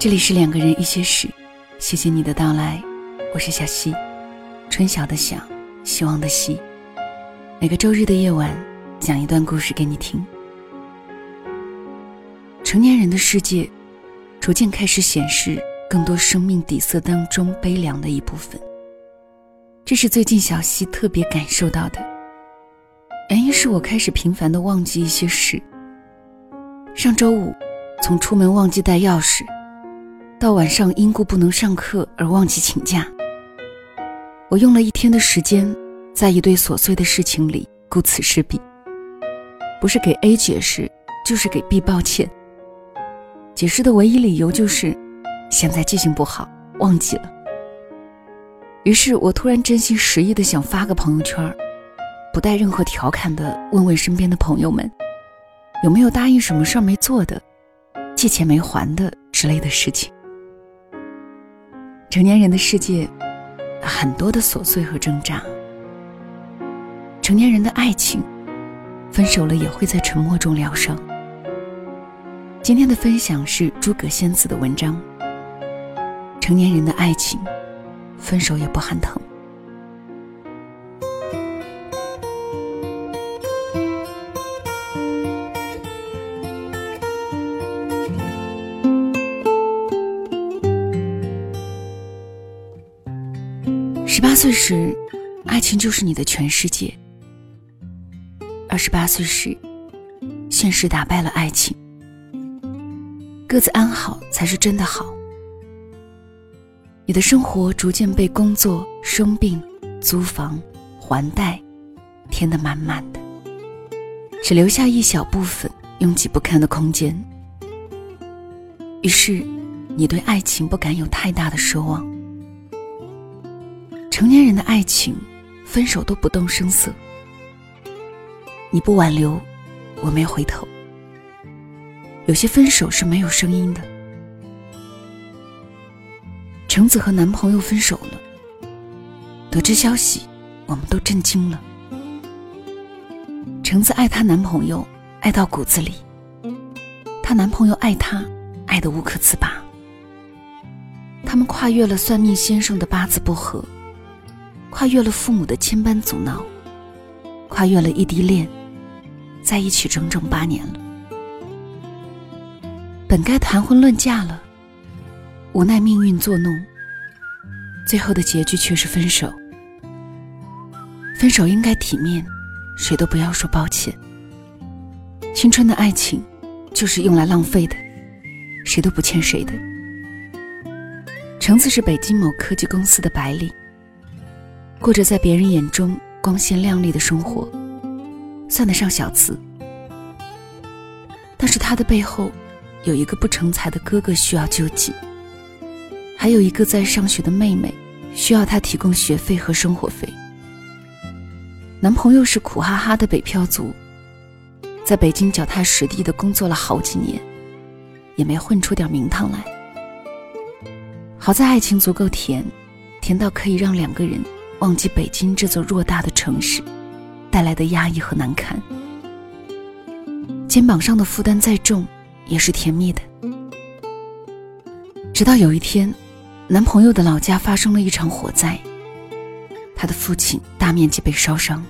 这里是两个人一些事，谢谢你的到来，我是小溪，春晓的晓，希望的希。每个周日的夜晚，讲一段故事给你听。成年人的世界，逐渐开始显示更多生命底色当中悲凉的一部分。这是最近小溪特别感受到的。原因是我开始频繁的忘记一些事。上周五，从出门忘记带钥匙。到晚上因故不能上课而忘记请假，我用了一天的时间，在一堆琐碎的事情里顾此失彼。不是给 A 解释，就是给 B 抱歉。解释的唯一理由就是，现在记性不好，忘记了。于是我突然真心实意的想发个朋友圈，不带任何调侃的问问身边的朋友们，有没有答应什么事儿没做的，借钱没还的之类的事情。成年人的世界，很多的琐碎和挣扎。成年人的爱情，分手了也会在沉默中疗伤。今天的分享是诸葛仙子的文章。成年人的爱情，分手也不喊疼。十八岁时，爱情就是你的全世界；二十八岁时，现实打败了爱情。各自安好才是真的好。你的生活逐渐被工作、生病、租房、还贷填得满满的，只留下一小部分拥挤不堪的空间。于是，你对爱情不敢有太大的奢望。成年人的爱情，分手都不动声色。你不挽留，我没回头。有些分手是没有声音的。橙子和男朋友分手了，得知消息，我们都震惊了。橙子爱她男朋友，爱到骨子里；她男朋友爱她，爱得无可自拔。他们跨越了算命先生的八字不合。跨越了父母的千般阻挠，跨越了异地恋，在一起整整八年了。本该谈婚论嫁了，无奈命运作弄，最后的结局却是分手。分手应该体面，谁都不要说抱歉。青春的爱情就是用来浪费的，谁都不欠谁的。橙子是北京某科技公司的白领。过着在别人眼中光鲜亮丽的生活，算得上小资。但是他的背后，有一个不成才的哥哥需要救济，还有一个在上学的妹妹需要他提供学费和生活费。男朋友是苦哈哈的北漂族，在北京脚踏实地的工作了好几年，也没混出点名堂来。好在爱情足够甜，甜到可以让两个人。忘记北京这座偌大的城市带来的压抑和难堪，肩膀上的负担再重，也是甜蜜的。直到有一天，男朋友的老家发生了一场火灾，他的父亲大面积被烧伤，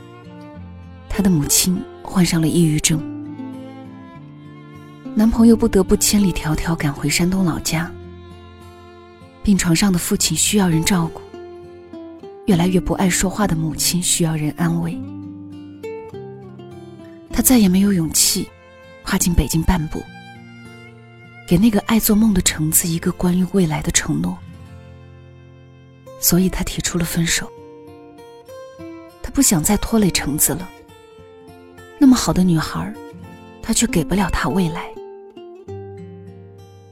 他的母亲患上了抑郁症，男朋友不得不千里迢迢赶回山东老家，病床上的父亲需要人照顾。越来越不爱说话的母亲需要人安慰，他再也没有勇气跨进北京半步，给那个爱做梦的橙子一个关于未来的承诺，所以他提出了分手。他不想再拖累橙子了，那么好的女孩，他却给不了她未来。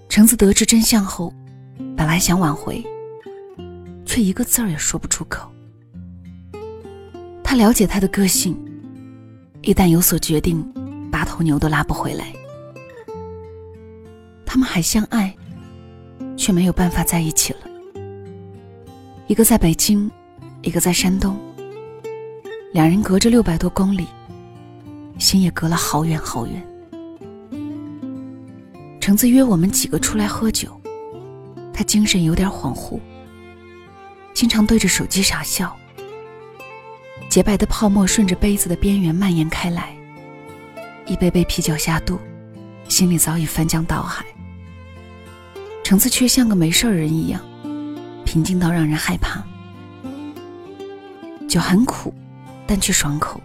橙子得知真相后，本来想挽回。一个字儿也说不出口。他了解他的个性，一旦有所决定，八头牛都拉不回来。他们还相爱，却没有办法在一起了。一个在北京，一个在山东，两人隔着六百多公里，心也隔了好远好远。橙子约我们几个出来喝酒，他精神有点恍惚，经常对着手机傻笑。洁白的泡沫顺着杯子的边缘蔓延开来，一杯杯啤酒下肚，心里早已翻江倒海。橙子却像个没事人一样，平静到让人害怕。酒很苦，但却爽口，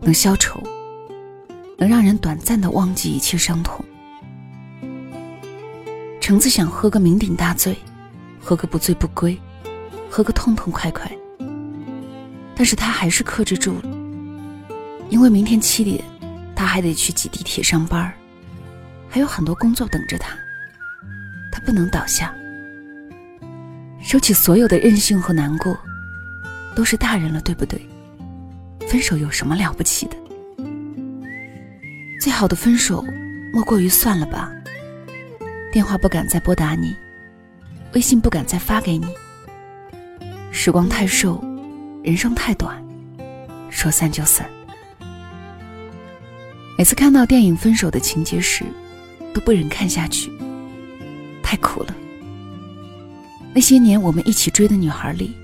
能消愁，能让人短暂的忘记一切伤痛。橙子想喝个酩酊大醉，喝个不醉不归，喝个痛痛快快。但是他还是克制住了，因为明天七点，他还得去挤地铁上班还有很多工作等着他。他不能倒下，收起所有的任性和难过，都是大人了，对不对？分手有什么了不起的？最好的分手，莫过于算了吧。电话不敢再拨打你，微信不敢再发给你。时光太瘦，人生太短，说散就散。每次看到电影分手的情节时，都不忍看下去，太苦了。那些年我们一起追的女孩里，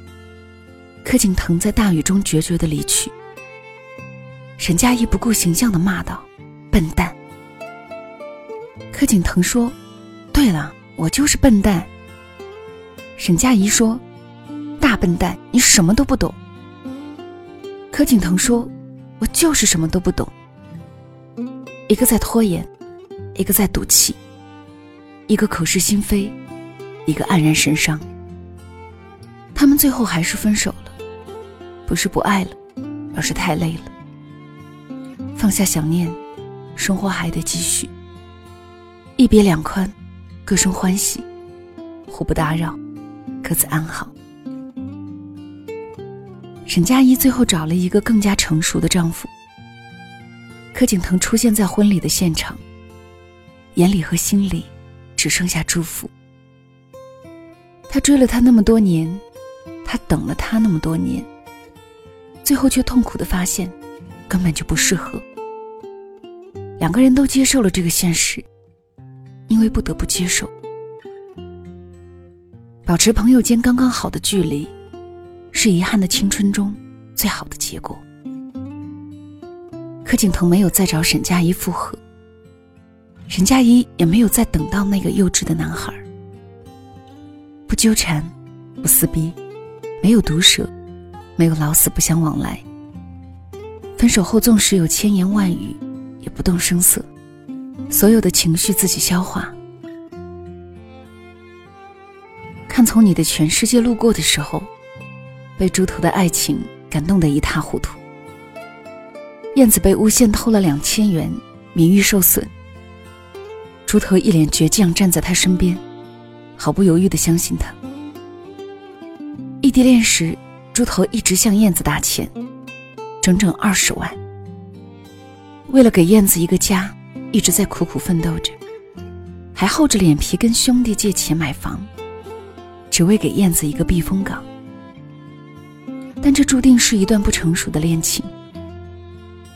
柯景腾在大雨中决绝的离去，沈佳宜不顾形象的骂道：“笨蛋。”柯景腾说。对了，我就是笨蛋。沈佳宜说：“大笨蛋，你什么都不懂。”柯景腾说：“我就是什么都不懂。”一个在拖延，一个在赌气，一个口是心非，一个黯然神伤。他们最后还是分手了，不是不爱了，而是太累了。放下想念，生活还得继续。一别两宽。各生欢喜，互不打扰，各自安好。沈佳宜最后找了一个更加成熟的丈夫。柯景腾出现在婚礼的现场，眼里和心里只剩下祝福。他追了她那么多年，他等了她那么多年，最后却痛苦的发现，根本就不适合。两个人都接受了这个现实。因为不得不接受，保持朋友间刚刚好的距离，是遗憾的青春中最好的结果。柯景腾没有再找沈佳宜复合，沈佳宜也没有再等到那个幼稚的男孩。不纠缠，不撕逼，没有毒舌，没有老死不相往来。分手后，纵使有千言万语，也不动声色。所有的情绪自己消化。看从你的全世界路过的时候，被猪头的爱情感动得一塌糊涂。燕子被诬陷偷了两千元，名誉受损。猪头一脸倔强站在他身边，毫不犹豫的相信他。异地恋时，猪头一直向燕子打钱，整整二十万。为了给燕子一个家。一直在苦苦奋斗着，还厚着脸皮跟兄弟借钱买房，只为给燕子一个避风港。但这注定是一段不成熟的恋情，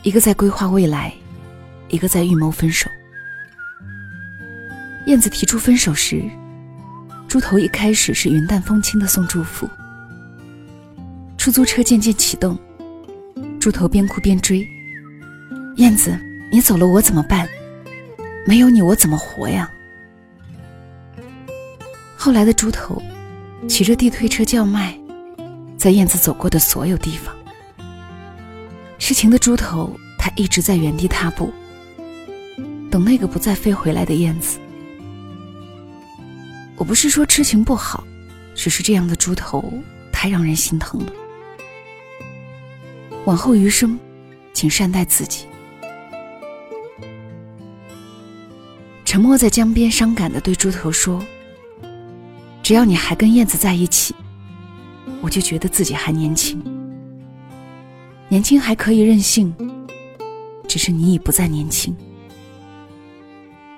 一个在规划未来，一个在预谋分手。燕子提出分手时，猪头一开始是云淡风轻的送祝福。出租车渐渐启动，猪头边哭边追，燕子，你走了我怎么办？没有你，我怎么活呀？后来的猪头骑着地推车叫卖，在燕子走过的所有地方。痴情的猪头，他一直在原地踏步，等那个不再飞回来的燕子。我不是说痴情不好，只是这样的猪头太让人心疼了。往后余生，请善待自己。沉默在江边，伤感的对猪头说：“只要你还跟燕子在一起，我就觉得自己还年轻。年轻还可以任性，只是你已不再年轻。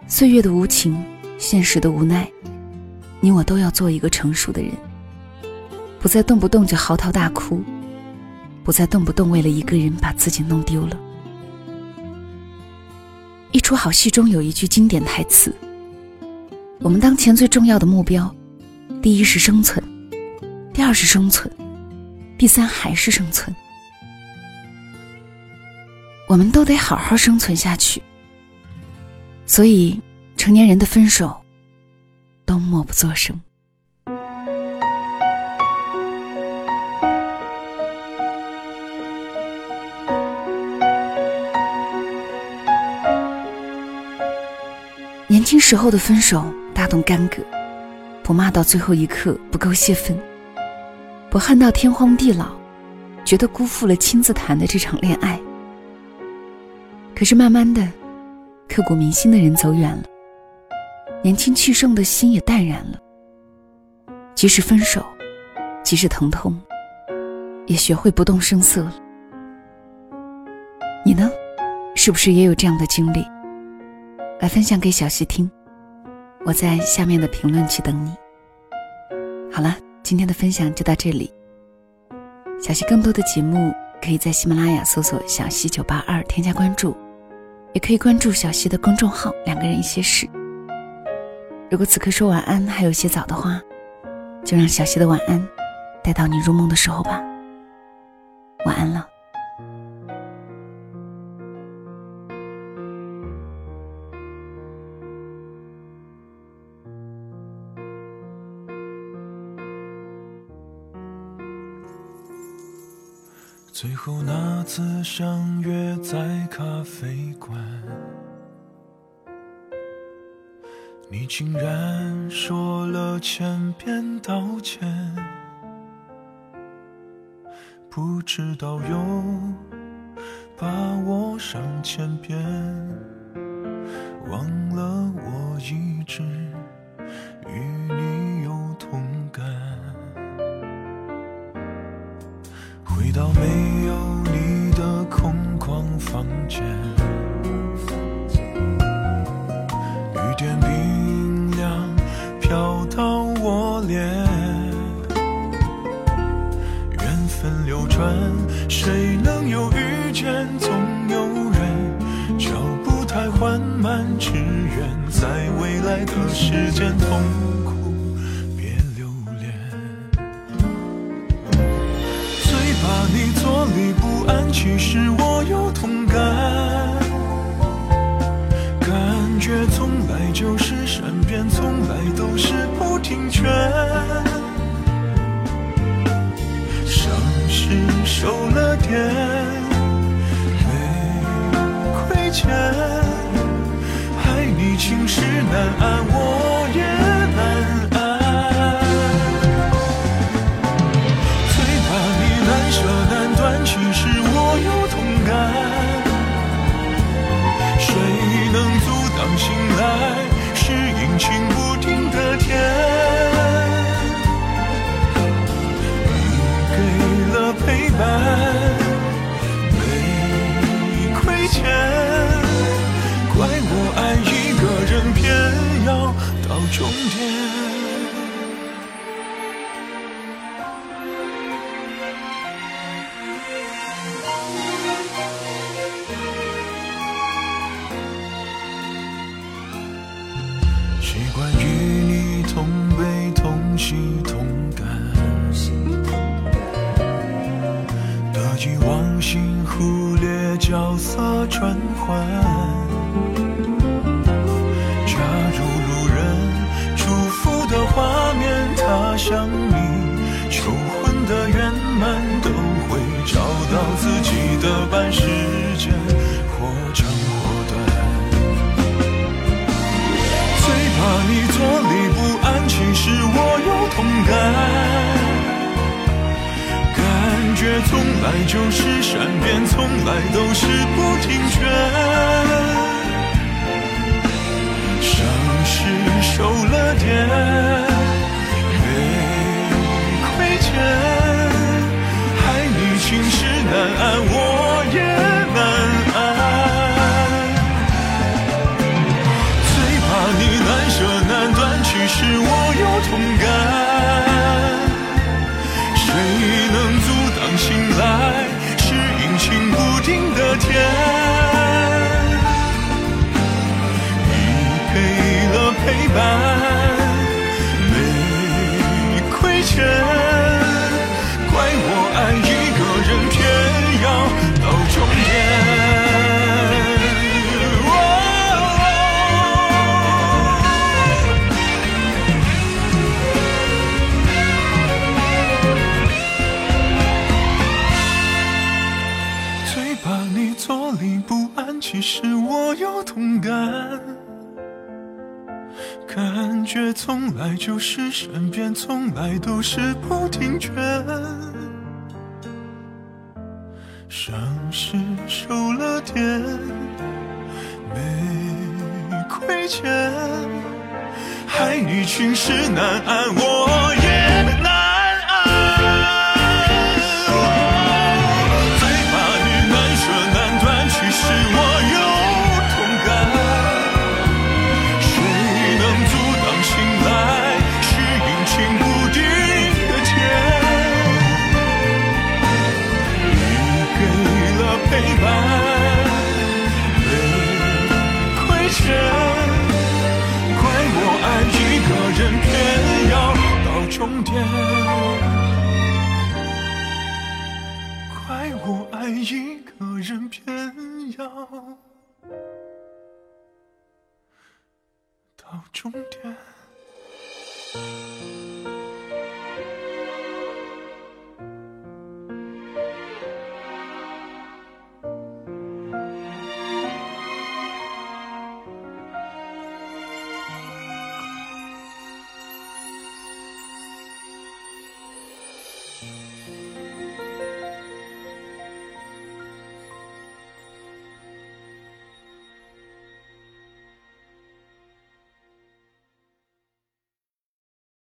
岁月的无情，现实的无奈，你我都要做一个成熟的人，不再动不动就嚎啕大哭，不再动不动为了一个人把自己弄丢了。”一出好戏中有一句经典台词：“我们当前最重要的目标第一是生存，第二是生存，第三还是生存。我们都得好好生存下去。所以，成年人的分手都默不作声。年轻时候的分手大动干戈，不骂到最后一刻不够泄愤，不恨到天荒地老，觉得辜负了亲自谈的这场恋爱。可是慢慢的，刻骨铭心的人走远了，年轻气盛的心也淡然了。即使分手，即使疼痛，也学会不动声色了。你呢，是不是也有这样的经历？来分享给小溪听，我在下面的评论区等你。好了，今天的分享就到这里。小溪更多的节目可以在喜马拉雅搜索“小溪九八二”添加关注，也可以关注小溪的公众号“两个人一些事”。如果此刻说晚安还有些早的话，就让小溪的晚安带到你入梦的时候吧。晚安了。次相约在咖啡馆，你竟然说了千遍道歉，不知道又把我上千遍，忘了我一直与你有同感。回到没有房间，雨点冰凉飘到我脸，缘分流转，谁能有遇见？总有人脚步太缓慢，只愿在未来的时间痛苦别留恋。最怕。你坐立不安，其实我身边，从来都是不听劝。伤是受了点，没亏欠。爱你情事难安，我角色转换。假如路人祝福的画面，他想你求婚的圆满，都会找到自己的半时间，或长或短。最怕你坐立不安，其实我有同感。从来就是善变，从来都是不听劝。伤是受了点，定的天？其实我有同感，感觉从来就是善变，从来都是不听劝。伤是受了点，没亏欠，害你群尸难安，我 아!